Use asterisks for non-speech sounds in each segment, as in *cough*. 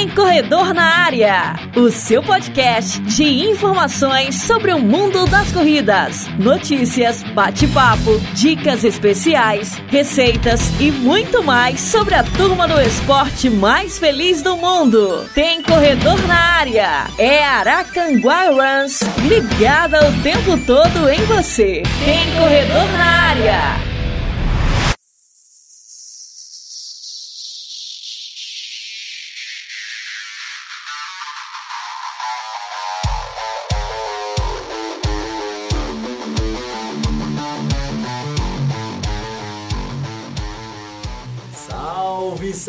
Tem Corredor na Área, o seu podcast de informações sobre o mundo das corridas, notícias, bate-papo, dicas especiais, receitas e muito mais sobre a turma do esporte mais feliz do mundo. Tem Corredor na Área, é Aracanguá Runs, ligada o tempo todo em você. Tem Corredor na Área.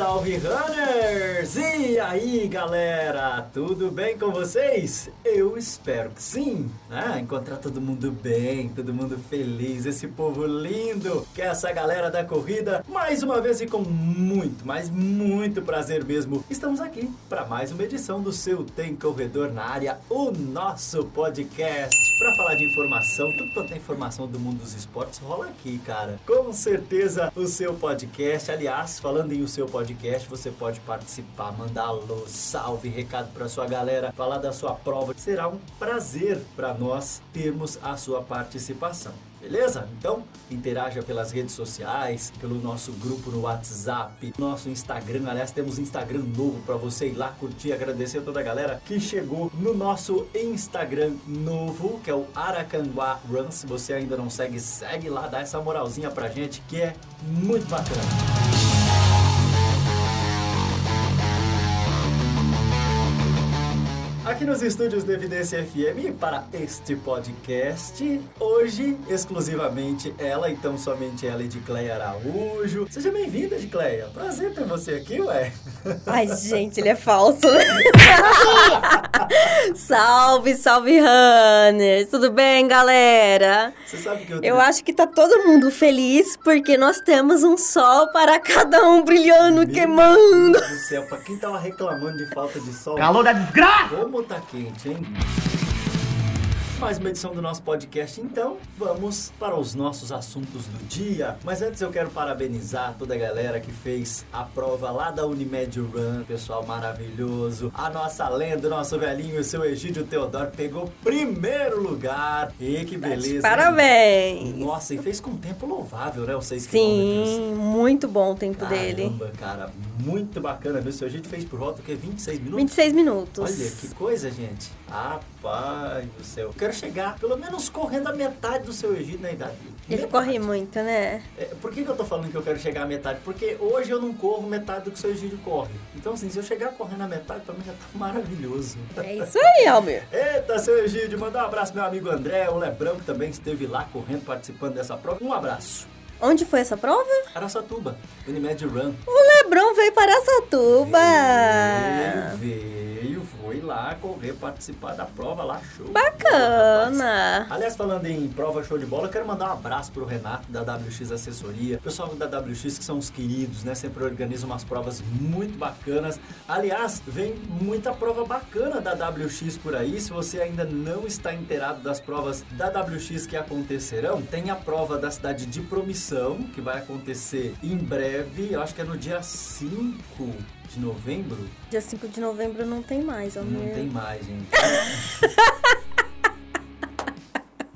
Salve runners! E aí galera, tudo bem com vocês? Eu espero que sim, né? Encontrar todo mundo bem, todo mundo feliz, esse povo lindo, que é essa galera da corrida, mais uma vez e com muito, mas muito prazer mesmo. Estamos aqui para mais uma edição do seu Tem Corredor na Área, o nosso podcast, para falar de informação, tudo quanto é informação do mundo dos esportes rola aqui, cara. Com certeza o seu podcast, aliás, falando em o seu podcast, você pode participar, mandar alô, salve, recado para sua galera, falar da sua prova. Será um prazer para nós termos a sua participação. Beleza? Então, interaja pelas redes sociais, pelo nosso grupo no WhatsApp, nosso Instagram. Aliás, temos Instagram novo para você ir lá curtir, agradecer a toda a galera que chegou no nosso Instagram novo, que é o Aracanguá Run. Se você ainda não segue, segue lá, dá essa moralzinha pra gente, que é muito bacana. Aqui nos estúdios do Evidência FM para este podcast, hoje exclusivamente ela, então somente ela e de Cleia Araújo. Seja bem-vinda, de Cleia. Prazer ter você aqui, ué. Ai, gente, ele é falso. *laughs* salve, salve, runners. Tudo bem, galera? Você sabe que eu... Eu acho que tá todo mundo feliz porque nós temos um sol para cada um brilhando, Meu queimando. Deus do céu, pra quem tava reclamando de falta de sol... Calor da desgraça! Como tá quente, hein? Mais uma edição do nosso podcast, então vamos para os nossos assuntos do dia. Mas antes eu quero parabenizar toda a galera que fez a prova lá da Unimed Run, pessoal maravilhoso. A nossa lenda, o nosso velhinho, o seu Egídio Teodoro, pegou primeiro lugar. E que beleza! Parabéns! Hein? Nossa, e fez com um tempo louvável, né? Os 6 Sim, muito bom o tempo Caramba, dele. cara, muito bacana. Meu, seu Egídio fez por volta que 26 minutos? 26 minutos. Olha que coisa, gente. Rapaz do céu. Quero chegar, pelo menos correndo a metade do seu Egito na idade. Ele metade. corre muito, né? É, por que, que eu tô falando que eu quero chegar a metade? Porque hoje eu não corro metade do que o seu Egídio corre. Então, assim, se eu chegar correndo a metade, pra mim já tá *laughs* maravilhoso. É isso aí, Almir. Eita, seu Egídio, mandar um abraço meu amigo André, o Lebrão, que também esteve lá correndo, participando dessa prova. Um abraço. Onde foi essa prova? Araçatuba, Unimed Run. O Lebrão veio para Araçatuba. Veio, veio, foi lá correr, participar da prova lá, show. Bacana. Aliás, falando em prova show de bola, eu quero mandar um abraço pro Renato da WX Assessoria. Pessoal da WX que são os queridos, né? Sempre organizam umas provas muito bacanas. Aliás, vem muita prova bacana da WX por aí. Se você ainda não está inteirado das provas da WX que acontecerão, tem a prova da cidade de Promissão, que vai acontecer em breve. Eu acho que é no dia 5 de novembro. Dia 5 de novembro não tem mais, ó. Não tem mais, gente. *laughs*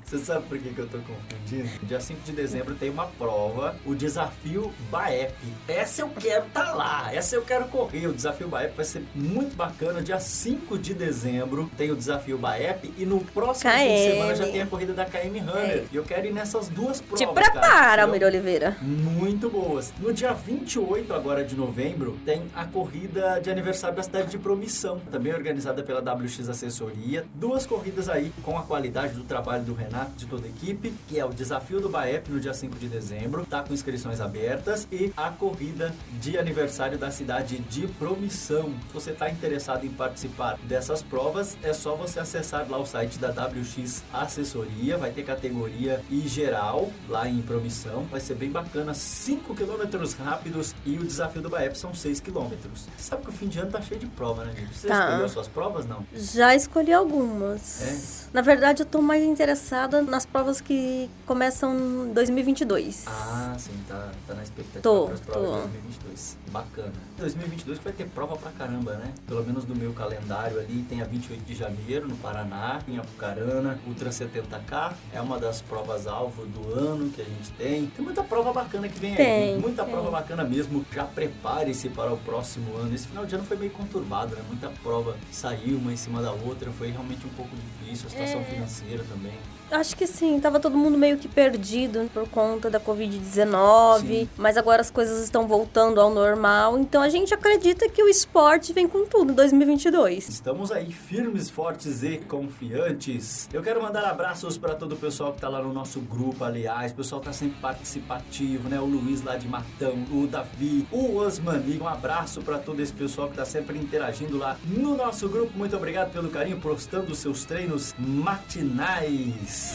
*laughs* Você sabe por que, que eu tô confundindo? Dia 5 de dezembro tem uma prova, o desafio Baep. Essa eu quero tá lá, essa eu quero correr. O desafio Baep vai ser muito bacana. Dia 5 de dezembro tem o desafio Baep e no próximo KM. fim de semana já tem a corrida da KM Runner. E eu quero ir nessas duas provas. Te prepara, Almir Oliveira. muito boas. No dia 28 agora de novembro, tem a corrida de aniversário da cidade de Promissão, também organizada pela WX Assessoria. Duas corridas aí com a qualidade do trabalho do Renato, de toda a equipe, que é o desafio do Baep no dia 5 de dezembro, tá com inscrições abertas, e a corrida de aniversário da cidade de Promissão. Se você está interessado em participar dessas provas, é só você acessar lá o site da WX Assessoria, vai ter categoria e geral lá em Promissão, vai ser bem bacana, 5 quilômetros rápidos e o desafio do Baep são 6 quilômetros. Sabe que o fim de ano tá cheio de prova, né, gente? Você Tá. escolheu as suas provas, não? Já escolhi algumas. É? Na verdade, eu tô mais interessada focada nas provas que começam em 2022. Ah, sim, tá, tá na expectativa Tô, para as provas tô. de 2022. Bacana. 2022 que vai ter prova pra caramba, né? Pelo menos no meu calendário ali, tem a 28 de janeiro no Paraná, em Apucarana, Ultra 70K, é uma das provas-alvo do ano que a gente tem. Tem muita prova bacana que vem aí, Tem, muita tem. prova bacana mesmo. Já prepare-se para o próximo ano. Esse final de ano foi meio conturbado, né? Muita prova saiu uma em cima da outra, foi realmente um pouco difícil, a situação É. financeira também. Acho que sim, tava todo mundo meio que perdido por conta da Covid-19, Sim. mas agora as coisas estão voltando ao normal, então a gente acredita que o esporte vem com tudo em 2022. Estamos aí firmes, fortes e confiantes. Eu quero mandar abraços para todo o pessoal que tá lá no nosso grupo, aliás. O pessoal tá sempre participativo, né? O Luiz lá de Matão, o Davi, o Osmani. Um abraço para todo esse pessoal que tá sempre interagindo lá no nosso grupo. Muito obrigado pelo carinho, postando os seus treinos matinais.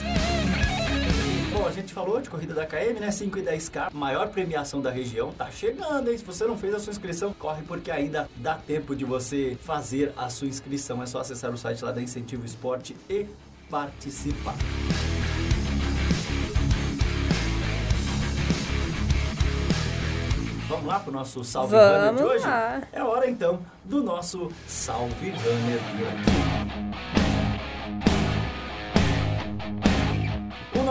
Bom, a gente falou de corrida da KM, né? 5 e 10K, maior premiação da região, tá chegando, hein? Se você não fez a sua inscrição, corre porque ainda dá tempo de você fazer a sua inscrição. É só acessar o site lá da Incentivo Esporte e participar. Vamos lá pro nosso Salve Runner de Vamos hoje? lá. É hora então do nosso Salve Runner por aqui.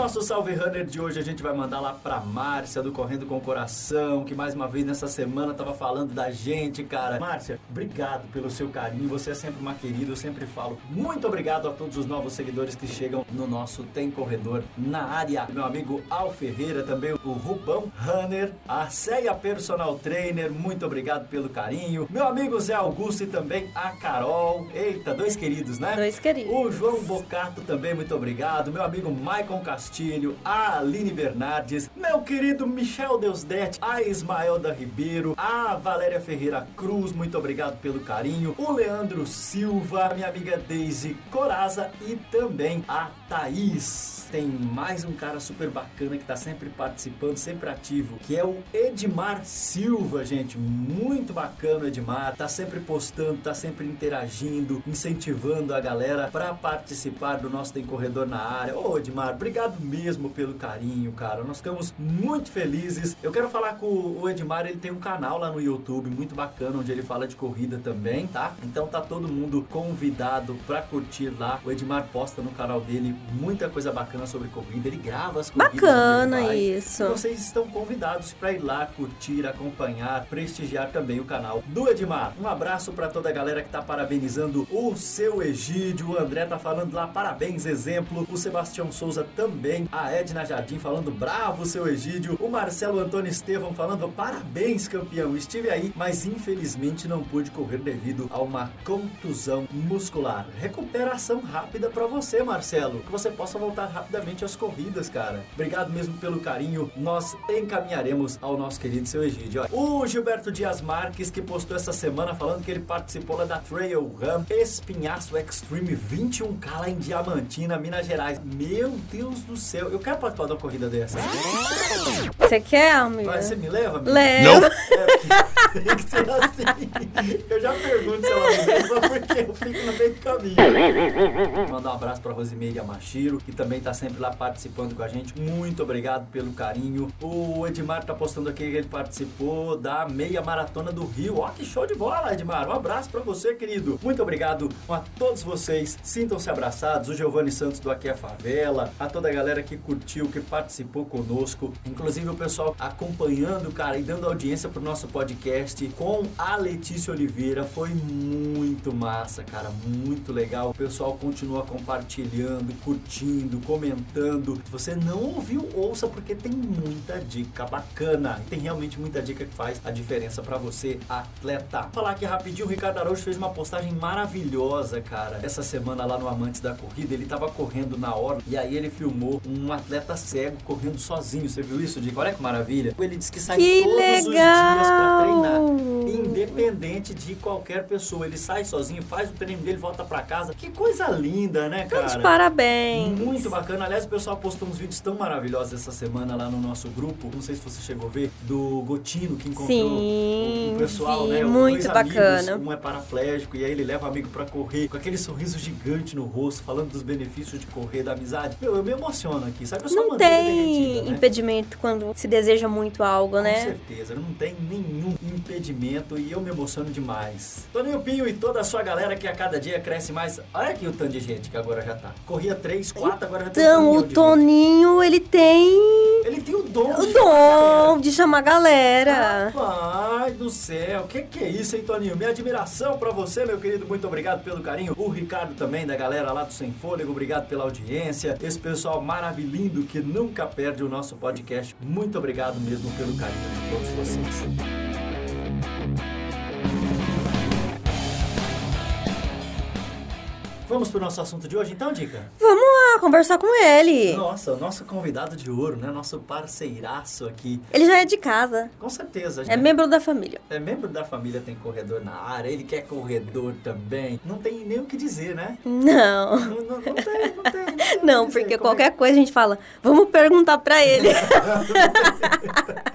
Nosso Salve Runner de hoje a gente vai mandar lá pra Márcia do Correndo com o Coração, que mais uma vez nessa semana tava falando da gente, cara. Márcia, obrigado pelo seu carinho, você é sempre uma querida, eu sempre falo muito obrigado a todos os novos seguidores que chegam no nosso Tem Corredor na área. Meu amigo Al Ferreira, também o Rubão Runner, a Ceia Personal Trainer, muito obrigado pelo carinho. Meu amigo Zé Augusto e também a Carol. Eita, dois queridos, né? Dois queridos. O João Bocato também, muito obrigado. Meu amigo Maicon Castilho, a Aline Bernardes, meu querido Michel Deusdete, a Ismaelda Ribeiro, a Valéria Ferreira Cruz, muito obrigado pelo carinho. O Leandro Silva, minha amiga Daisy Coraza e também a Thaís. Tem mais um cara super bacana que tá sempre participando, sempre ativo, que é o Edmar Silva, gente. Muito bacana Edmar. Tá sempre postando, tá sempre interagindo, incentivando a galera para participar do nosso Tem Corredor na área. Ô Edmar, obrigado mesmo pelo carinho, cara. Nós ficamos muito felizes. Eu quero falar com o Edmar, ele tem um canal lá no YouTube muito bacana, onde ele fala de corrida também, tá? Então tá todo mundo convidado para curtir lá. O Edmar posta no canal dele muita coisa bacana sobre corrida. Ele grava as corridas. Bacana isso. E vocês estão convidados para ir lá curtir, acompanhar, prestigiar também o canal do Edmar. Um abraço para toda a galera que tá parabenizando o seu Egídio. O André tá falando lá parabéns, exemplo. O Sebastião Souza também. A Edna Jardim falando bravo, seu Egídio. O Marcelo Antônio Estevão falando parabéns, campeão. Estive aí, mas infelizmente não pude correr devido a uma contusão muscular. Recuperação rápida para você, Marcelo. Que você possa voltar rapidamente às corridas, cara. Obrigado mesmo pelo carinho. Nós encaminharemos ao nosso querido seu Egídio. O Gilberto Dias Marques, que postou essa semana falando que ele participou lá da Trail Run Espinhaço Extreme 21K lá em Diamantina, Minas Gerais. Meu Deus do céu, eu quero participar de uma corrida dessa. Você quer, amigo? Você me leva? amigo? Leva. É, porque tem que ser assim. Eu já pergunto se ela leva, porque eu fico no meio do caminho. Mandar um abraço pra Rosimeire Amashiro, que também tá sempre lá participando com a gente. Muito obrigado pelo carinho. O Edmar tá postando aqui que ele participou da meia maratona do Rio. Ó, que show de bola, Edmar. Um abraço pra você, querido. Muito obrigado a todos vocês. Sintam-se abraçados. O Giovanni Santos do Aqui é Favela, a toda a galera que curtiu, que participou conosco. Inclusive o pessoal acompanhando, cara, e dando audiência pro nosso podcast com a Letícia Oliveira. Foi muito massa, cara. Muito legal. O pessoal continua compartilhando, curtindo, comentando. Se você não ouviu, ouça porque tem muita dica bacana. Tem realmente muita dica que faz a diferença pra você, atleta. Vou falar aqui rapidinho, o Ricardo Araújo fez uma postagem maravilhosa, cara. Essa semana lá no Amantes da Corrida, ele tava correndo na orla e aí ele filmou um atleta cego correndo sozinho. Você viu isso, Dico? Olha que maravilha. Ele disse que sai Que todos os dias pra legal! treinar Independente de qualquer pessoa. Ele sai sozinho, faz o treino dele, volta pra casa. Que coisa linda, né, cara? Muitos parabéns. Muito bacana. Aliás, o pessoal postou uns vídeos tão maravilhosos essa semana lá no nosso grupo. Não sei se você chegou a ver, do Gotino que encontrou Sim, o pessoal, vi, né? muito dois bacana. Amigos, um é paraplégico e aí ele leva o amigo pra correr com aquele sorriso gigante no rosto, falando dos benefícios de correr, da amizade. Meu, eu me emociono aqui, sabe? Eu sou Não tem né? impedimento quando se deseja muito algo, Com né? certeza, não tem nenhum impedimento e eu me emociono demais. Toninho Pinho e toda a sua galera que a cada dia cresce mais. Olha aqui o tanto de gente que agora já tá. Corria 3, 4, agora já tem Então, o. Toninho, ele tem Ele tem o dom o de dom de chamar a galera. Rapaz do céu, que que é isso, hein, Toninho? Minha admiração pra você, meu querido. Muito obrigado pelo carinho. O Ricardo também, da galera lá do Sem Fôlego. Obrigado pela audiência. Esse pessoal maravilhoso que nunca perde o nosso podcast. Muito obrigado mesmo pelo carinho de todos vocês. Vamos pro nosso assunto de hoje, então, Dica? Vamos lá, conversar com ele. Nossa, o nosso convidado de ouro, né? Nosso parceiraço aqui. Ele já é de casa, Com certeza. é membro da família. É membro da família, tem corredor na área, ele quer corredor também. Não tem nem o que dizer, né? Não. Não, não- não tem, não tem. Não, tem *laughs* o Não, porque é- qualquer coisa a gente fala, vamos perguntar pra ele. *laughs* *laughs*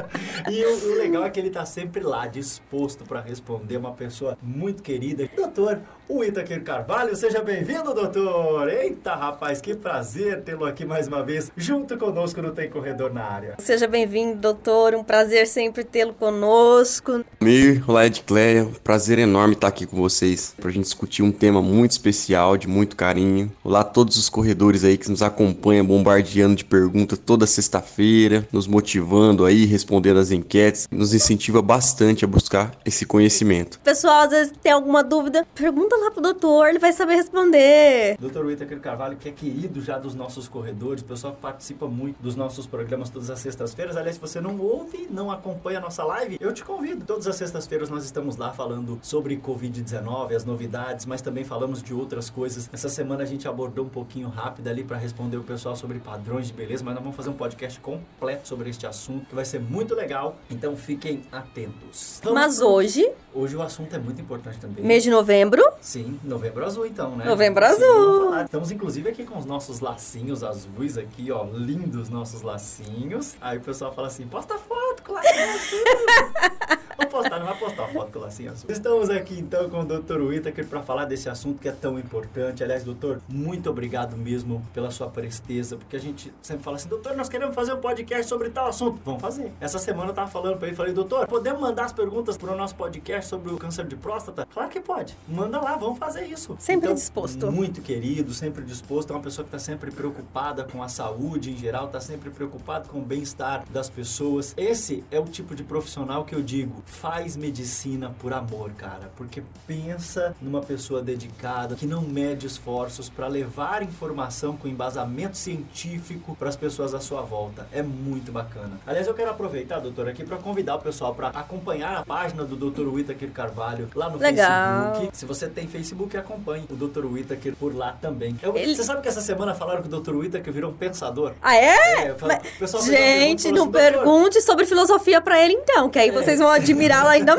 E o, o legal é que ele tá sempre lá, disposto para responder, uma pessoa muito querida. Doutor, o Itaquir Carvalho, seja bem-vindo, doutor! Eita, rapaz, que prazer tê-lo aqui mais uma vez, junto conosco no Tem Corredor na área. Seja bem-vindo, doutor. Um prazer sempre tê-lo conosco. Mir, olá Edcleia, um prazer enorme estar aqui com vocês para a gente discutir um tema muito especial, de muito carinho. Olá a todos os corredores aí que nos acompanham, bombardeando de perguntas toda sexta-feira, nos motivando aí, respondendo as enquetes, nos incentiva bastante a buscar esse conhecimento. Pessoal, às vezes tem alguma dúvida, pergunta lá pro doutor, ele vai saber responder. Doutor Itaquir Carvalho, que é querido já dos nossos corredores, o pessoal que participa muito dos nossos programas todas as sextas-feiras. Aliás, se você não ouve, não acompanha a nossa live, eu te convido. Todas as sextas-feiras nós estamos lá falando sobre Covid-19, as novidades, mas também falamos de outras coisas. Essa semana a gente abordou um pouquinho rápido ali para responder o pessoal sobre padrões de beleza, mas nós vamos fazer um podcast completo sobre este assunto, que vai ser muito legal. Então fiquem atentos. Vamos Mas hoje, Hoje o assunto é muito importante também. mês de novembro, Sim, novembro azul então, né? Novembro Sim, azul. Estamos inclusive aqui com os nossos lacinhos azuis aqui, ó, lindos nossos lacinhos. Aí o pessoal fala assim, posta foto. *laughs* Vou postar, foto com lacinho azul. Estamos aqui então com o Dr. Whittaker para falar desse assunto que é tão importante. Aliás, doutor, muito obrigado mesmo pela sua presteza, porque a gente sempre fala assim, doutor, nós queremos fazer um podcast sobre tal assunto. Vamos fazer. Essa semana eu tava falando para ele, falei, doutor, podemos mandar as perguntas para o nosso podcast sobre o câncer de próstata? Claro que pode. Manda lá, vamos fazer isso. Sempre Então, disposto. Muito querido, sempre disposto. É uma pessoa que está sempre preocupada com a saúde em geral, está sempre preocupado com o bem-estar das pessoas. Esse é o tipo de profissional que eu digo, faz medicina por amor, cara. Porque pensa numa pessoa dedicada, que não mede esforços para levar informação com embasamento científico para as pessoas à sua volta. É muito bacana. Aliás, eu quero aproveitar, doutor, aqui para convidar o pessoal para acompanhar a página do Dr. Whittaker Carvalho lá no Legal. Facebook. Se você tem Facebook, acompanhe o Dr. Whittaker por lá também. Eu- Ele- Você sabe que essa semana falaram que o Dr. Whittaker virou um pensador? Ah, é? É, fala- Mas- Gente, não assim, "Doutor, pergunte sobre filosofia pra ele então, que aí vocês vão admirá-lo ainda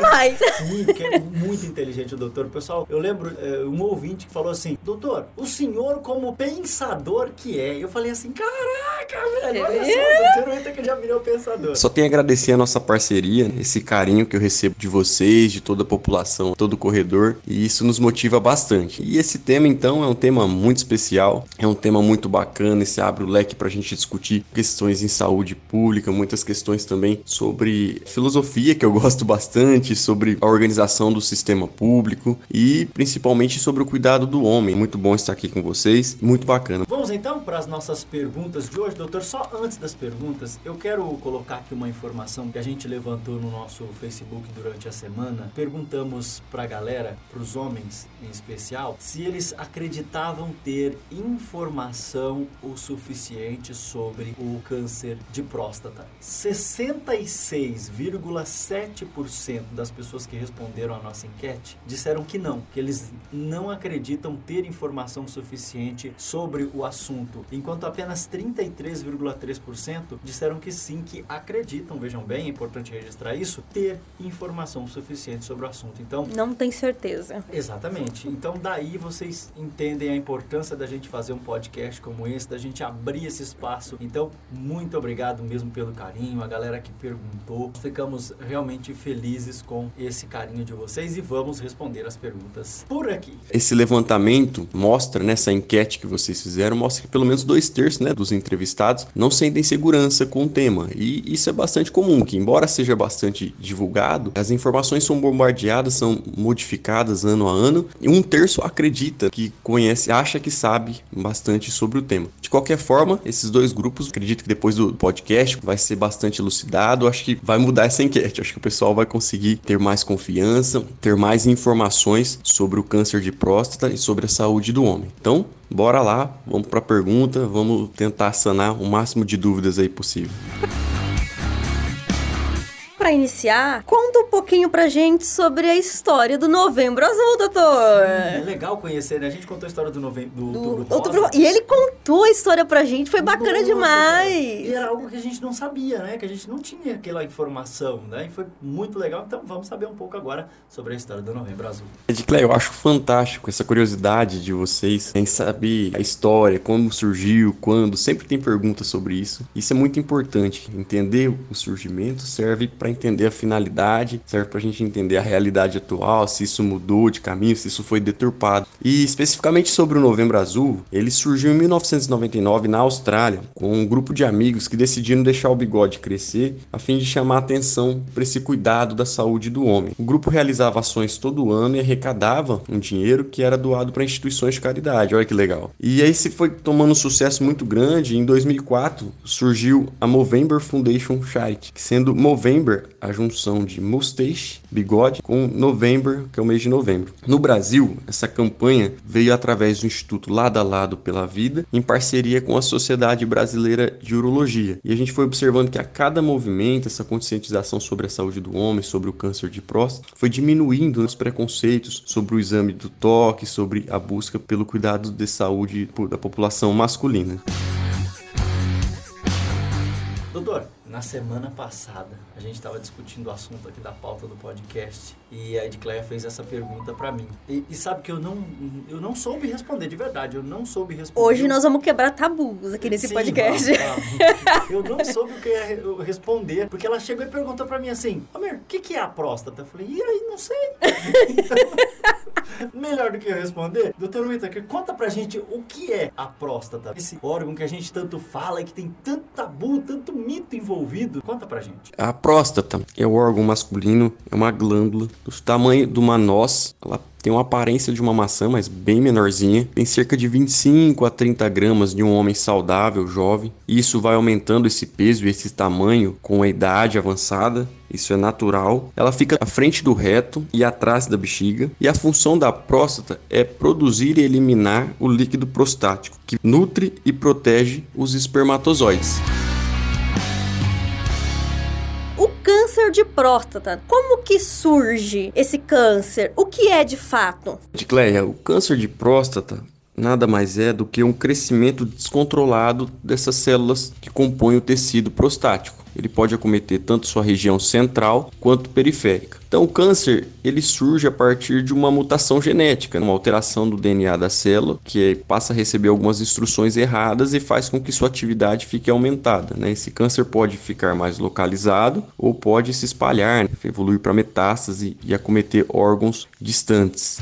Sim, *laughs* é muito inteligente o doutor. Pessoal, eu lembro é, um ouvinte que falou assim: Doutor, o senhor, como pensador que é. Eu falei assim: Caraca, velho, olha só, o doutor Whittaker já virou pensador. Só tenho a agradecer a nossa parceria, esse carinho que eu recebo de vocês, de toda a população, todo o corredor, e isso nos motiva bastante. E esse tema, então, é um tema muito especial, é um tema muito bacana, esse abre o leque para a gente discutir questões em saúde pública, muitas questões também sobre filosofia, que eu *laughs* gosto bastante, sobre a organização do sistema público e principalmente sobre o cuidado do homem. Muito bom estar aqui com vocês, muito bacana. Vamos então para as nossas perguntas de hoje, doutor. Só antes das perguntas, eu quero colocar aqui uma informação que a gente levantou no nosso Facebook durante a semana. Perguntamos para a galera, para os homens em especial, se eles acreditavam ter informação o suficiente sobre o câncer de próstata. 66,7% das pessoas que responderam a nossa enquete disseram que não, que eles não acreditam ter informação suficiente sobre o assunto, enquanto apenas 33,3% disseram que sim, que acreditam, vejam bem, é importante registrar isso, ter informação suficiente sobre o assunto. Então, não tem certeza. Exatamente. Então daí vocês entendem a importância da gente fazer um podcast como esse, da gente abrir esse espaço. Então, muito obrigado mesmo pelo carinho, a galera que perguntou. Ficamos realmente felizes com esse carinho de vocês e vamos responder as perguntas por aqui. Esse levantamento mostra, nessa enquete que vocês fizeram, mostra que pelo menos dois terços né, dos entrevistados não sentem segurança com o tema. E isso é bastante comum, que embora seja bastante divulgado, as informações são bombardeadas, são modificadas ano a ano, e um terço acredita que conhece, acha que sabe bastante sobre o tema. De qualquer forma, esses dois grupos, acredito que depois do podcast vai ser bastante elucidado, acho que vai mudar essa enquete, acho que o pessoal vai conseguir ter mais confiança, ter mais informações sobre o câncer de próstata e sobre a saúde do homem. Então, bora lá, vamos para a pergunta, vamos tentar sanar o máximo de dúvidas aí possível para iniciar, conta um pouquinho pra gente sobre a história do Novembro Azul, doutor. Sim, é legal conhecer, né? A gente contou a história do Novembro do, do Outubro, outubro E ele contou a história pra gente, foi bacana Nossa, demais. E era algo que a gente não sabia, né? Que a gente não tinha aquela informação, né? E foi muito legal. Então vamos saber um pouco agora sobre a história do Novembro Azul. Edclé, eu acho fantástico essa curiosidade de vocês em saber a história, como surgiu, quando. Sempre tem perguntas sobre isso. Isso é muito importante. Entender o surgimento serve para entender a finalidade, serve para a gente entender a realidade atual, se isso mudou de caminho, se isso foi deturpado. E especificamente sobre o Novembro Azul, ele surgiu em 1999 na Austrália, com um grupo de amigos que decidiram deixar o bigode crescer a fim de chamar atenção para esse cuidado da saúde do homem. O grupo realizava ações todo ano e arrecadava um dinheiro que era doado para instituições de caridade. Olha que legal. E aí se foi tomando um sucesso muito grande. Em 2004 surgiu a Movember Foundation Charity, sendo Movember a junção de mustache, bigode, com November, que é o mês de novembro. No Brasil, essa campanha veio através do Instituto Lado a Lado pela Vida, em parceria com a Sociedade Brasileira de Urologia. E a gente foi observando que a cada movimento, essa conscientização sobre a saúde do homem, sobre o câncer de próstata, foi diminuindo os preconceitos sobre o exame do toque, sobre a busca pelo cuidado de saúde da população masculina. Na semana passada, a gente estava discutindo o assunto aqui da pauta do podcast e a Edcléia fez essa pergunta para mim. E, e, sabe que eu não, eu não soube responder, de verdade, eu não soube responder. Hoje nós vamos quebrar tabus aqui nesse Sim, podcast. Vamos. eu não soube o que ia responder, porque ela chegou e perguntou para mim assim, Amir, o que, que é a próstata? Eu falei, e aí, não sei. então, *laughs* melhor do que eu responder, doutor Whittaker, conta pra gente o que é a próstata. Esse órgão que a gente tanto fala e que tem tanto tabu, tanto mito envolvido. Conta pra gente. A próstata é o órgão masculino, é uma glândula do tamanho de uma noz. Ela tem uma aparência de uma maçã, mas bem menorzinha. Tem cerca de 25 a 30 gramas de um homem saudável, jovem. E isso vai aumentando esse peso e esse tamanho com a idade avançada. Isso é natural. Ela fica à frente do reto e atrás da bexiga. E a função da próstata é produzir e eliminar o líquido prostático, que nutre e protege os espermatozoides. Câncer de próstata. Como que surge esse câncer? O que é de fato? Cleia, o câncer de próstata nada mais é do que um crescimento descontrolado dessas células que compõem o tecido prostático. Ele pode acometer tanto sua região central quanto periférica. Então, o câncer ele surge a partir de uma mutação genética, uma alteração do DNA da célula que passa a receber algumas instruções erradas e faz com que sua atividade fique aumentada. Né? Esse câncer pode ficar mais localizado ou pode se espalhar, né? evoluir para metástase e acometer órgãos distantes.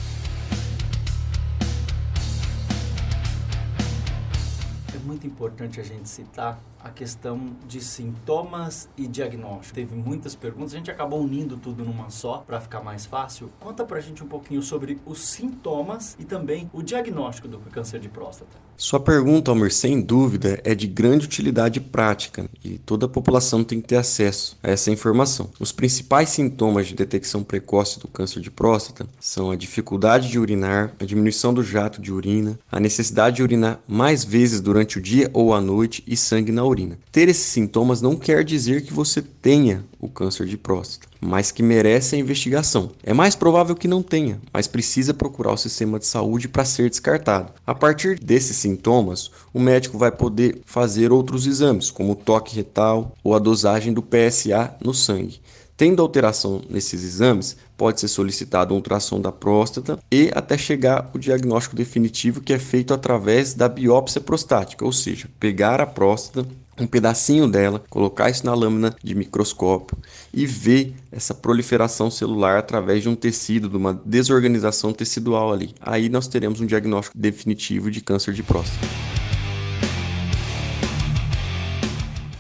importante a gente citar a questão de sintomas e diagnóstico. Teve muitas perguntas, a gente acabou unindo tudo numa só para ficar mais fácil. Conta pra gente um pouquinho sobre os sintomas e também o diagnóstico do câncer de próstata. Sua pergunta, Almir, sem dúvida, é de grande utilidade prática e toda a população tem que ter acesso a essa informação. Os principais sintomas de detecção precoce do câncer de próstata são a dificuldade de urinar, a diminuição do jato de urina, a necessidade de urinar mais vezes durante o dia ou à noite e sangue na urina. Ter esses sintomas não quer dizer que você tenha o câncer de próstata, mas que merece a investigação. É mais provável que não tenha, mas precisa procurar o sistema de saúde para ser descartado. A partir desses sintomas, o médico vai poder fazer outros exames, como o toque retal ou a dosagem do PSA no sangue. Tendo alteração nesses exames, pode ser solicitado um ultrassom da próstata e até chegar o diagnóstico definitivo que é feito através da biópsia prostática, ou seja, pegar a próstata, um pedacinho dela, colocar isso na lâmina de microscópio e ver essa proliferação celular através de um tecido, de uma desorganização tecidual ali. Aí nós teremos um diagnóstico definitivo de câncer de próstata.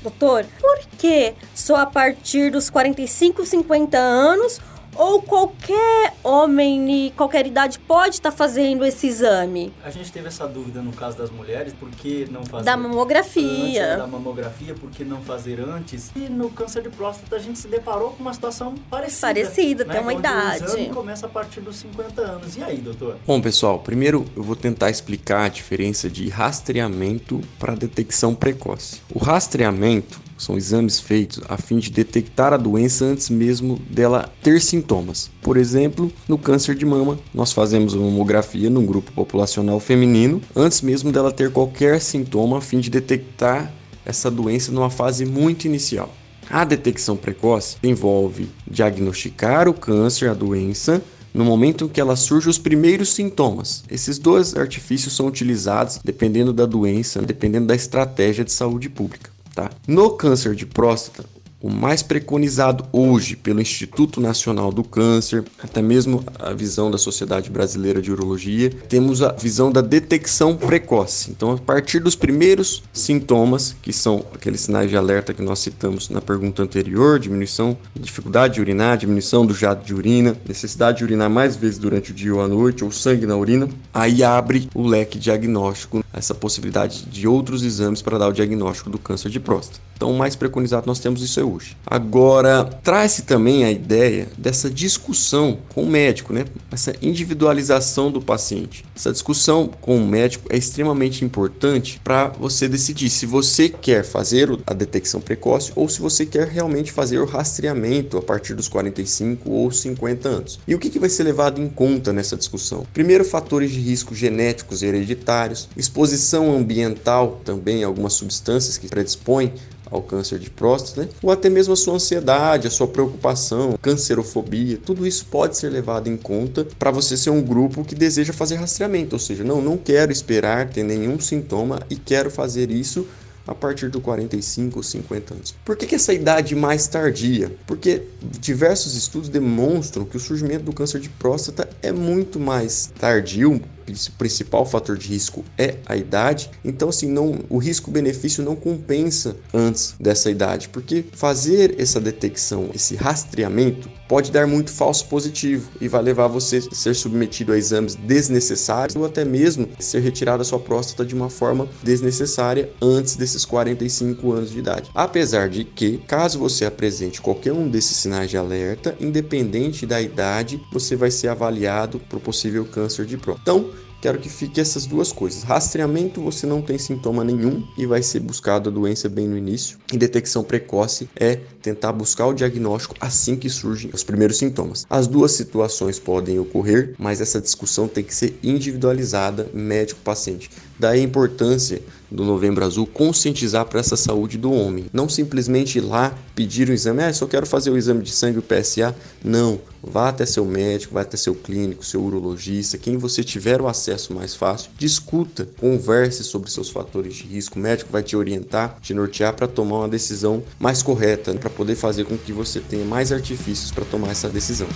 Doutor, por que só a partir dos 45, 50 anos ou qualquer homem de qualquer idade pode estar tá fazendo esse exame? A gente teve essa dúvida no caso das mulheres, por que não fazer da mamografia? Antes da mamografia, por que não fazer antes? E no câncer de próstata a gente se deparou com uma situação parecida. Parecida, né? tem uma Onde idade. O exame começa a partir dos 50 anos. E aí, doutor? Bom, pessoal, primeiro eu vou tentar explicar a diferença de rastreamento para detecção precoce. O rastreamento são exames feitos a fim de detectar a doença antes mesmo dela ter sintomas. Por exemplo, no câncer de mama, nós fazemos uma mamografia num grupo populacional feminino antes mesmo dela ter qualquer sintoma a fim de detectar essa doença numa fase muito inicial. A detecção precoce envolve diagnosticar o câncer, a doença, no momento em que ela surge os primeiros sintomas. Esses dois artifícios são utilizados dependendo da doença, dependendo da estratégia de saúde pública. Tá? No câncer de próstata, o mais preconizado hoje pelo Instituto Nacional do Câncer, até mesmo a visão da Sociedade Brasileira de Urologia, temos a visão da detecção precoce. Então, a partir dos primeiros sintomas, que são aqueles sinais de alerta que nós citamos na pergunta anterior, diminuição, dificuldade de urinar, diminuição do jato de urina, necessidade de urinar mais vezes durante o dia ou a noite, ou sangue na urina, aí abre o leque diagnóstico, essa possibilidade de outros exames para dar o diagnóstico do câncer de próstata. Então, mais preconizado nós temos isso hoje. Agora, traz-se também a ideia dessa discussão com o médico, né? Essa individualização do paciente. Essa discussão com o médico é extremamente importante para você decidir se você quer fazer a detecção precoce ou se você quer realmente fazer o rastreamento a partir dos 45 ou 50 anos. E o que, que vai ser levado em conta nessa discussão? Primeiro, fatores de risco genéticos e hereditários, exposição ambiental também, algumas substâncias que predispõem ao câncer de próstata, né? ou até mesmo a sua ansiedade, a sua preocupação, cancerofobia, tudo isso pode ser levado em conta para você ser um grupo que deseja fazer rastreamento, ou seja, não, não quero esperar ter nenhum sintoma e quero fazer isso a partir dos 45 ou 50 anos. Por que, que, essa idade mais tardia? Porque diversos estudos demonstram que o surgimento do câncer de próstata é muito mais tardio, o principal fator de risco é a idade. Então, assim, não, o risco-benefício não compensa antes dessa idade, porque fazer essa detecção, esse rastreamento, pode dar muito falso positivo e vai levar você a ser submetido a exames desnecessários ou até mesmo ser retirada sua próstata de uma forma desnecessária antes desses 45 anos de idade. Apesar de que, caso você apresente qualquer um desses sinais de alerta, independente da idade, você vai ser avaliado por possível câncer de próstata. Então, Quero que fique essas duas coisas. Rastreamento, você não tem sintoma nenhum e vai ser buscado a doença bem no início. E detecção precoce é tentar buscar o diagnóstico assim que surgem os primeiros sintomas. As duas situações podem ocorrer, mas essa discussão tem que ser individualizada médico-paciente. Daí a importância do Novembro Azul conscientizar para essa saúde do homem. Não simplesmente ir lá pedir o exame, ah, só quero fazer o exame de sangue, o PSA. Não, vá até seu médico, vá até seu clínico, seu urologista, quem você tiver o acesso mais fácil, discuta, converse sobre seus fatores de risco. O médico vai te orientar, te nortear para tomar uma decisão mais correta, para poder fazer com que você tenha mais artifícios para tomar essa decisão.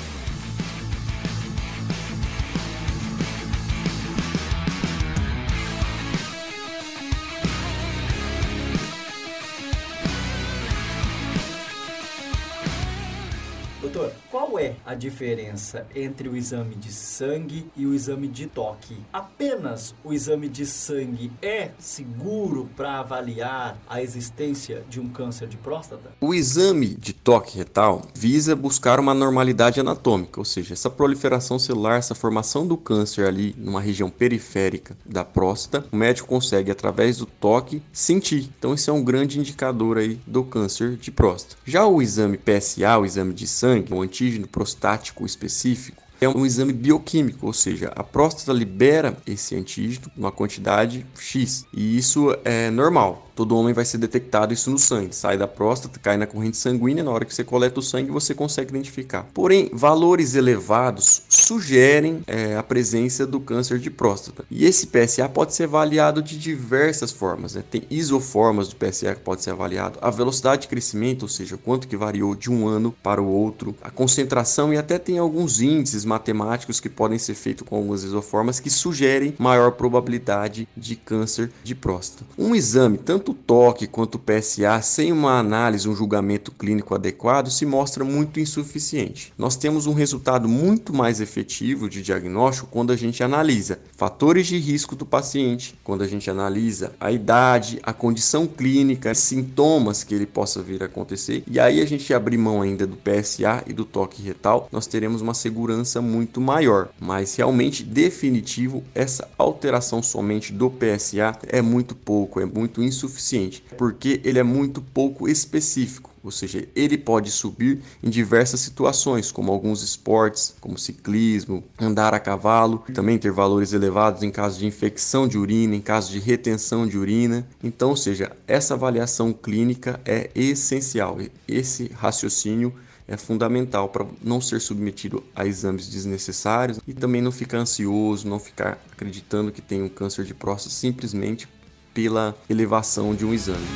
A diferença entre o exame de sangue e o exame de toque? Apenas o exame de sangue é seguro para avaliar a existência de um câncer de próstata? O exame de toque retal visa buscar uma normalidade anatômica, ou seja, essa proliferação celular, essa formação do câncer ali numa região periférica da próstata, o médico consegue através do toque sentir. Então esse é um grande indicador aí do câncer de próstata. Já o exame PSA, o exame de sangue, o antígeno prostático específico, é um exame bioquímico, ou seja, a próstata libera esse antígeno numa quantidade X, e isso é normal todo homem vai ser detectado isso no sangue. Sai da próstata, cai na corrente sanguínea, na hora que você coleta o sangue você consegue identificar. Porém, valores elevados sugerem é, a presença do câncer de próstata. E esse PSA pode ser avaliado de diversas formas. Né? Tem isoformas do PSA que pode ser avaliado, a velocidade de crescimento, ou seja, quanto que variou de um ano para o outro, a concentração e até tem alguns índices matemáticos que podem ser feitos com algumas isoformas que sugerem maior probabilidade de câncer de próstata. Um exame tanto tanto o toque quanto o PSA, sem uma análise, um julgamento clínico adequado, se mostra muito insuficiente. Nós temos um resultado muito mais efetivo de diagnóstico quando a gente analisa fatores de risco do paciente, quando a gente analisa a idade, a condição clínica, sintomas que ele possa vir a acontecer, e aí a gente abrir mão ainda do PSA e do toque retal, nós teremos uma segurança muito maior. Mas realmente definitivo, essa alteração somente do PSA é muito pouco, é muito insuficiente suficiente, porque ele é muito pouco específico. Ou seja, ele pode subir em diversas situações, como alguns esportes, como ciclismo, andar a cavalo, também ter valores elevados em caso de infecção de urina, em caso de retenção de urina. Então, ou seja, essa avaliação clínica é essencial. Esse raciocínio é fundamental para não ser submetido a exames desnecessários e também não ficar ansioso, não ficar acreditando que tem um câncer de próstata simplesmente pela elevação de um exame.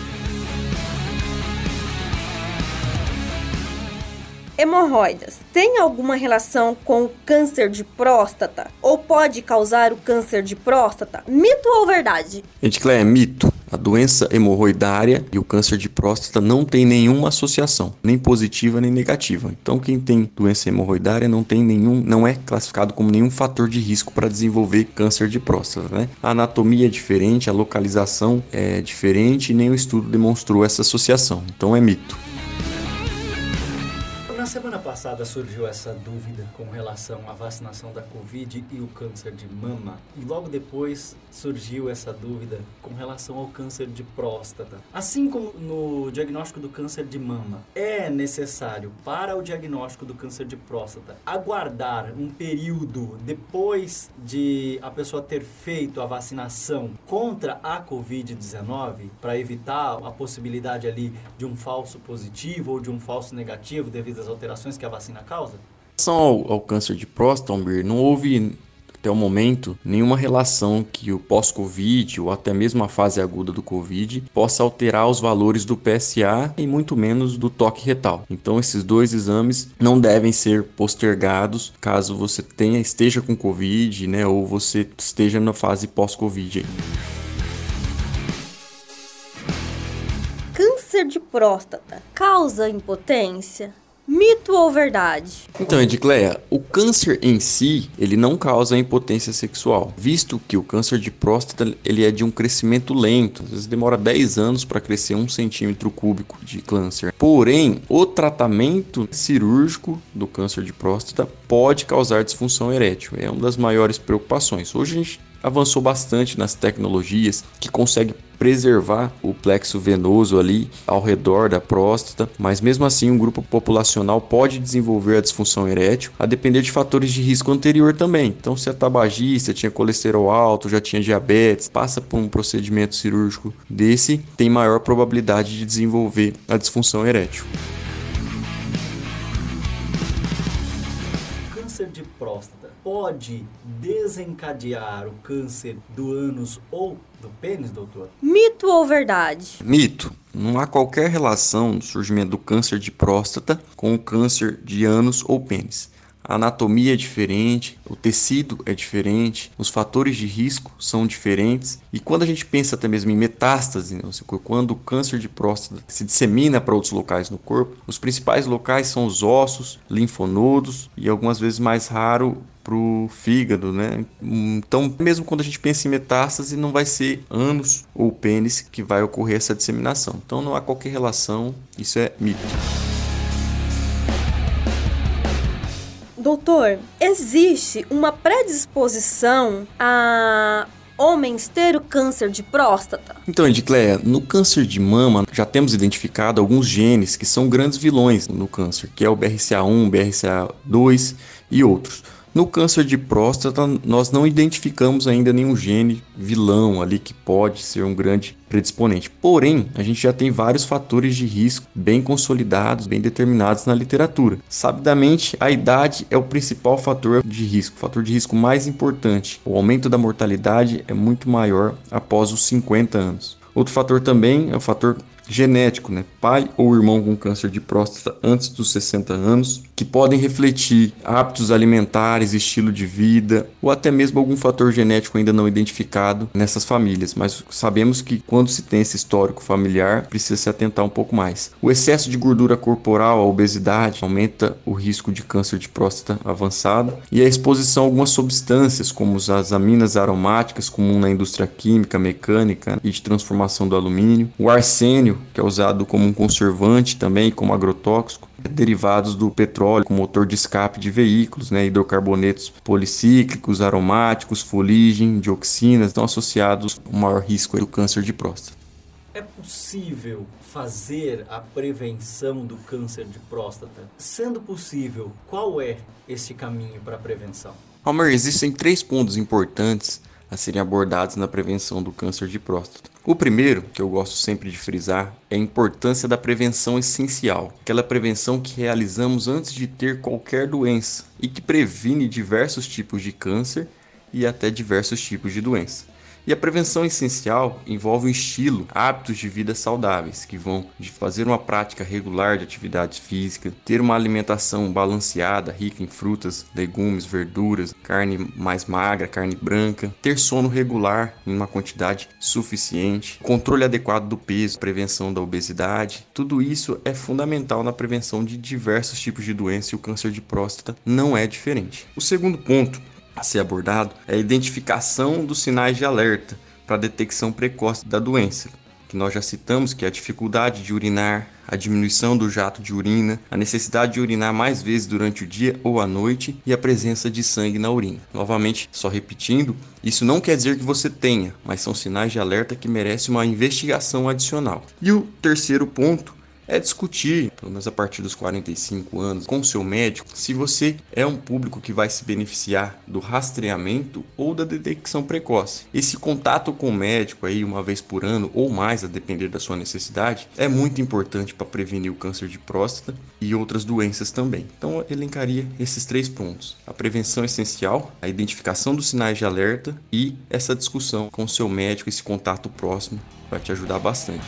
Hemorroidas tem alguma relação com o câncer de próstata? Ou pode causar o câncer de próstata? Mito ou verdade? Edclé, é mito. A doença hemorroidária e o câncer de próstata não tem nenhuma associação, nem positiva nem negativa. Então, quem tem doença hemorroidária não tem nenhum, não é classificado como nenhum fator de risco para desenvolver câncer de próstata. Né? A anatomia é diferente, a localização é diferente e nenhum estudo demonstrou essa associação. Então, é mito. Na semana passada surgiu essa dúvida com relação à vacinação da Covid e o câncer de mama. E logo depois surgiu essa dúvida com relação ao câncer de próstata. Assim como no diagnóstico do câncer de mama, é necessário para o diagnóstico do câncer de próstata aguardar um período depois de a pessoa ter feito a vacinação contra a Covid-19 para evitar a possibilidade ali de um falso positivo ou de um falso negativo devido às alterações que a vacina causa? Em relação ao, ao câncer de próstata, não houve até o momento nenhuma relação que o pós-Covid ou até mesmo a fase aguda do Covid possa alterar os valores do PSA e muito menos do toque retal. Então esses dois exames não devem ser postergados caso você tenha esteja com Covid, né, ou você esteja na fase pós-Covid. Câncer de próstata causa impotência? Mito ou verdade? Então, Edicleia, o câncer em si, ele não causa impotência sexual, visto que o câncer de próstata, ele é de um crescimento lento, às vezes demora 10 anos para crescer um centímetro cúbico de câncer. Porém, o tratamento cirúrgico do câncer de próstata pode causar disfunção erétil, é uma das maiores preocupações. Hoje a gente avançou bastante nas tecnologias que consegue preservar o plexo venoso ali ao redor da próstata, mas mesmo assim um grupo populacional pode desenvolver a disfunção erétil a depender de fatores de risco anterior também. Então, se é tabagista, tinha colesterol alto, já tinha diabetes, passa por um procedimento cirúrgico desse, tem maior probabilidade de desenvolver a disfunção erétil. Pode desencadear o câncer do ânus ou do pênis, doutor? Mito ou verdade? Mito. Não há qualquer relação do surgimento do câncer de próstata com o câncer de ânus ou pênis. A anatomia é diferente, o tecido é diferente, os fatores de risco são diferentes. E quando a gente pensa até mesmo em metástase, né, quando o câncer de próstata se dissemina para outros locais no corpo, os principais locais são os ossos, linfonodos e algumas vezes mais raro para o fígado, né? Então, mesmo quando a gente pensa em metástase, não vai ser ânus ou pênis que vai ocorrer essa disseminação. Então, não há qualquer relação, isso é mito. Doutor, existe uma predisposição a homens ter o câncer de próstata? Então, Edicleia, no câncer de mama já temos identificado alguns genes que são grandes vilões no câncer, que é o BRCA1, BRCA2 e outros. No câncer de próstata, nós não identificamos ainda nenhum gene vilão ali que pode ser um grande predisponente. Porém, a gente já tem vários fatores de risco bem consolidados, bem determinados na literatura. Sabidamente, a idade é o principal fator de risco, o fator de risco mais importante. O aumento da mortalidade é muito maior após os 50 anos. Outro fator também é o fator genético, né? pai ou irmão com câncer de próstata antes dos 60 anos, que podem refletir hábitos alimentares, estilo de vida ou até mesmo algum fator genético ainda não identificado nessas famílias, mas sabemos que quando se tem esse histórico familiar, precisa se atentar um pouco mais. O excesso de gordura corporal, a obesidade, aumenta o risco de câncer de próstata avançado e a exposição a algumas substâncias, como as aminas aromáticas, comum na indústria química, mecânica e de transformação do alumínio, o arsênio que é usado como um conservante também, como agrotóxico, derivados do petróleo, como motor de escape de veículos, né, hidrocarbonetos policíclicos, aromáticos, fuligem, dioxinas, estão associados ao maior risco do câncer de próstata. É possível fazer a prevenção do câncer de próstata? Sendo possível, qual é esse caminho para a prevenção? Almer, existem três pontos importantes a serem abordados na prevenção do câncer de próstata. O primeiro, que eu gosto sempre de frisar, é a importância da prevenção essencial, aquela prevenção que realizamos antes de ter qualquer doença e que previne diversos tipos de câncer e até diversos tipos de doença. E a prevenção essencial envolve um estilo, hábitos de vida saudáveis, que vão de fazer uma prática regular de atividade física, ter uma alimentação balanceada, rica em frutas, legumes, verduras, carne mais magra, carne branca, ter sono regular em uma quantidade suficiente, controle adequado do peso, prevenção da obesidade. Tudo isso é fundamental na prevenção de diversos tipos de doença e o câncer de próstata não é diferente. O segundo ponto a ser abordado é a identificação dos sinais de alerta para detecção precoce da doença, que nós já citamos, que é a dificuldade de urinar, a diminuição do jato de urina, a necessidade de urinar mais vezes durante o dia ou a noite e a presença de sangue na urina. Novamente, só repetindo, isso não quer dizer que você tenha, mas são sinais de alerta que merecem uma investigação adicional. E o terceiro ponto é discutir, pelo menos a partir dos 45 anos, com o seu médico, se você é um público que vai se beneficiar do rastreamento ou da detecção precoce. Esse contato com o médico aí uma vez por ano ou mais, a depender da sua necessidade, é muito importante para prevenir o câncer de próstata e outras doenças também. Então eu elencaria esses três pontos: a prevenção essencial, a identificação dos sinais de alerta e essa discussão com o seu médico, esse contato próximo vai te ajudar bastante.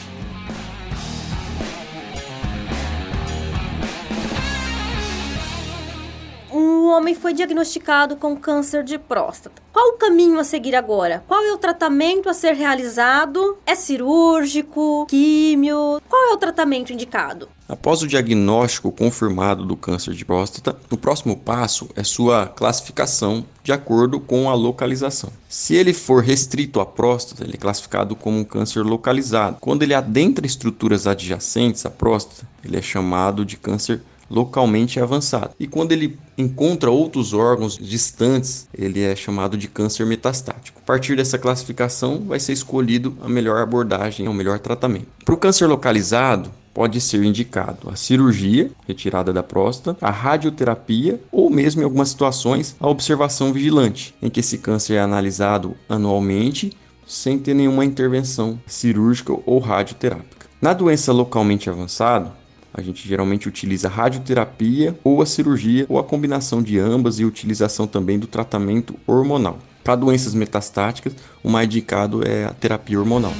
Homem foi diagnosticado com câncer de próstata. Qual o caminho a seguir agora? Qual é o tratamento a ser realizado? É cirúrgico? Químio? Qual é o tratamento indicado? Após o diagnóstico confirmado do câncer de próstata, o próximo passo é sua classificação de acordo com a localização. Se ele for restrito à próstata, ele é classificado como um câncer localizado. Quando ele adentra estruturas adjacentes à próstata, ele é chamado de câncer localmente avançado. E quando ele encontra outros órgãos distantes, ele é chamado de câncer metastático. A partir dessa classificação, vai ser escolhido a melhor abordagem, o melhor tratamento. Para o câncer localizado, pode ser indicado a cirurgia, retirada da próstata, a radioterapia ou mesmo em algumas situações a observação vigilante, em que esse câncer é analisado anualmente sem ter nenhuma intervenção cirúrgica ou radioterápica. Na doença localmente avançada, a gente geralmente utiliza radioterapia ou a cirurgia ou a combinação de ambas e utilização também do tratamento hormonal. Para doenças metastáticas, o mais indicado é a terapia hormonal.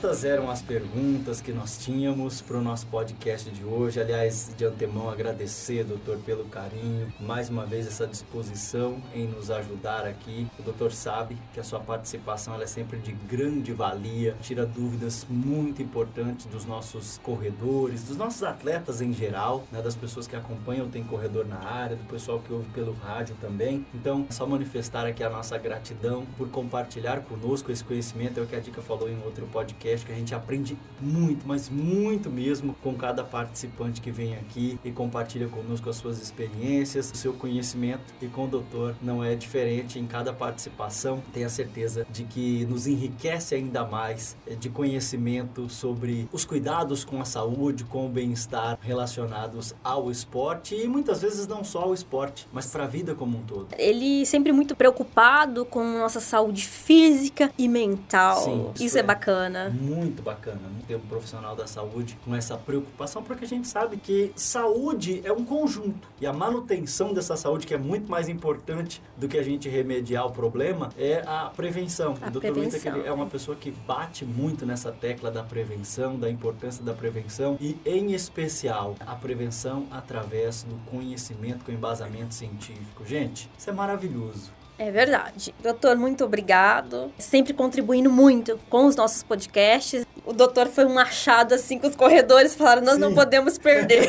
Estas eram as perguntas que nós tínhamos para o nosso podcast de hoje. Aliás, de antemão, agradecer, doutor, pelo carinho, mais uma vez essa disposição em nos ajudar aqui. O doutor sabe que a sua participação é sempre de grande valia, tira dúvidas muito importantes dos nossos corredores, dos nossos atletas em geral, né, das pessoas que acompanham Tem Corredor na área, do pessoal que ouve pelo rádio também. Então, só manifestar aqui a nossa gratidão por compartilhar conosco esse conhecimento, é o que a Dica falou em outro podcast, que a gente aprende muito, mas muito mesmo com cada participante que vem aqui e compartilha conosco as suas experiências, o seu conhecimento e com o doutor não é diferente em cada participação. Tenha certeza de que nos enriquece ainda mais eh, de conhecimento sobre os cuidados com a saúde, com o bem-estar relacionados ao esporte e muitas vezes não só ao esporte, mas para a vida como um todo. Ele sempre muito preocupado com nossa saúde física e mental. Sim, isso, isso é, é, bacana. Muito bacana ter um profissional da saúde com essa preocupação, porque a gente sabe que saúde é um conjunto e a manutenção dessa saúde, que é muito mais importante do que a gente remediar o problema, é a prevenção. A o Dr. Prevenção. Winter, é uma pessoa que bate muito nessa tecla da prevenção, da importância da prevenção e, em especial, a prevenção através do conhecimento com embasamento científico. Gente, isso é maravilhoso. É verdade. Doutor, muito obrigado. Sempre contribuindo muito com os nossos podcasts. O doutor foi um achado assim com os corredores falaram: nós Sim. não podemos perder.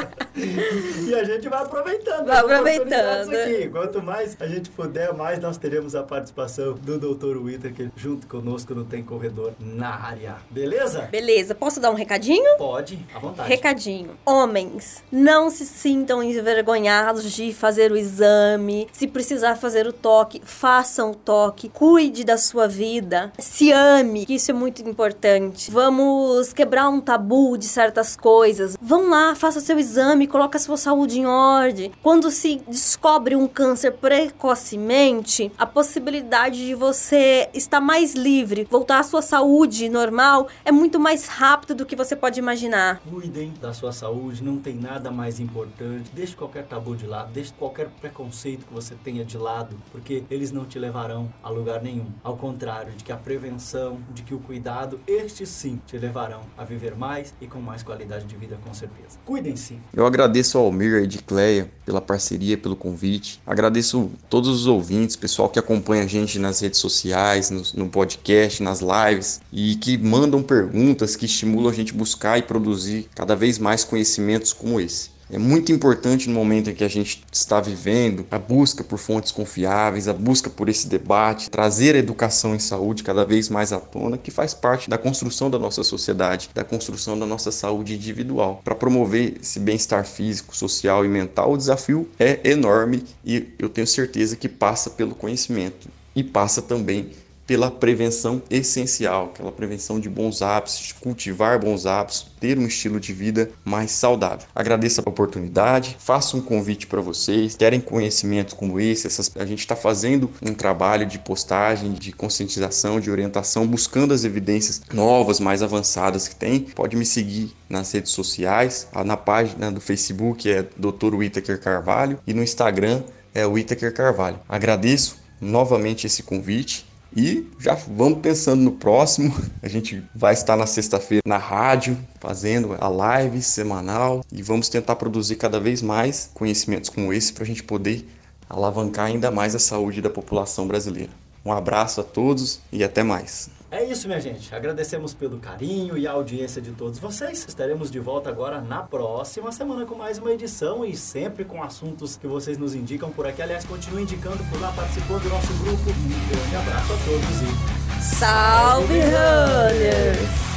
*laughs* e a gente vai aproveitando. Vai aproveitando. Aqui. Quanto mais a gente puder, mais nós teremos a participação do doutor Whittaker junto conosco no Tem Corredor na área. Beleza? Beleza. Posso dar um recadinho? Pode, à vontade. Recadinho. Homens, não se sintam envergonhados de fazer o exame. Se precisar fazer o toque, faça o toque, cuide da sua vida, se ame, que isso é muito importante. Vamos quebrar um tabu de certas coisas. Vão lá, faça seu exame, coloque a sua saúde em ordem. Quando se descobre um câncer precocemente, a possibilidade de você estar mais livre, voltar à sua saúde normal, é muito mais rápido do que você pode imaginar. Cuidem da sua saúde, não tem nada mais importante. Deixe qualquer tabu de lado, deixe qualquer preconceito que você tenha de lado porque eles não te levarão a lugar nenhum. Ao contrário, de que a prevenção, de que o cuidado, estes sim te levarão a viver mais e com mais qualidade de vida, com certeza. Cuidem-se. Eu agradeço ao Almir e de Cleia pela parceria, pelo convite. Agradeço todos os ouvintes, pessoal que acompanha a gente nas redes sociais, no, no podcast, nas lives e que mandam perguntas que estimulam a gente buscar e produzir cada vez mais conhecimentos como esse. É muito importante no momento em que a gente está vivendo a busca por fontes confiáveis, a busca por esse debate, trazer a educação em saúde cada vez mais à tona, que faz parte da construção da nossa sociedade, da construção da nossa saúde individual. Para promover esse bem-estar físico, social e mental, o desafio é enorme e eu tenho certeza que passa pelo conhecimento e passa também pela prevenção essencial, aquela prevenção de bons hábitos, cultivar bons hábitos, ter um estilo de vida mais saudável. Agradeço a oportunidade, faço um convite para vocês, querem conhecimento como esse, essas, a gente está fazendo um trabalho de postagem, de conscientização, de orientação, buscando as evidências novas, mais avançadas que tem. Pode me seguir nas redes sociais, na página do Facebook é Dr. Whittaker Carvalho e no Instagram é Whittaker Carvalho. Agradeço novamente esse convite e já vamos pensando no próximo. *laughs* A gente vai estar na sexta-feira na rádio, fazendo a live semanal e vamos tentar produzir cada vez mais conhecimentos como esse para a gente poder alavancar ainda mais a saúde da população brasileira. Um abraço a todos e até mais. É isso, minha gente. Agradecemos pelo carinho e a audiência de todos vocês. Estaremos de volta agora na próxima semana com mais uma edição e sempre com assuntos que vocês nos indicam por aqui. Aliás, continue indicando por lá, participando do nosso grupo. Um grande abraço a todos e. Salve, Runners!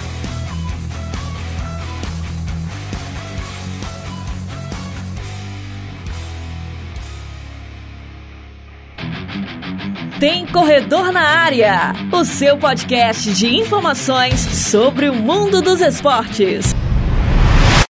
Tem Corredor na Área, o seu podcast de informações sobre o mundo dos esportes.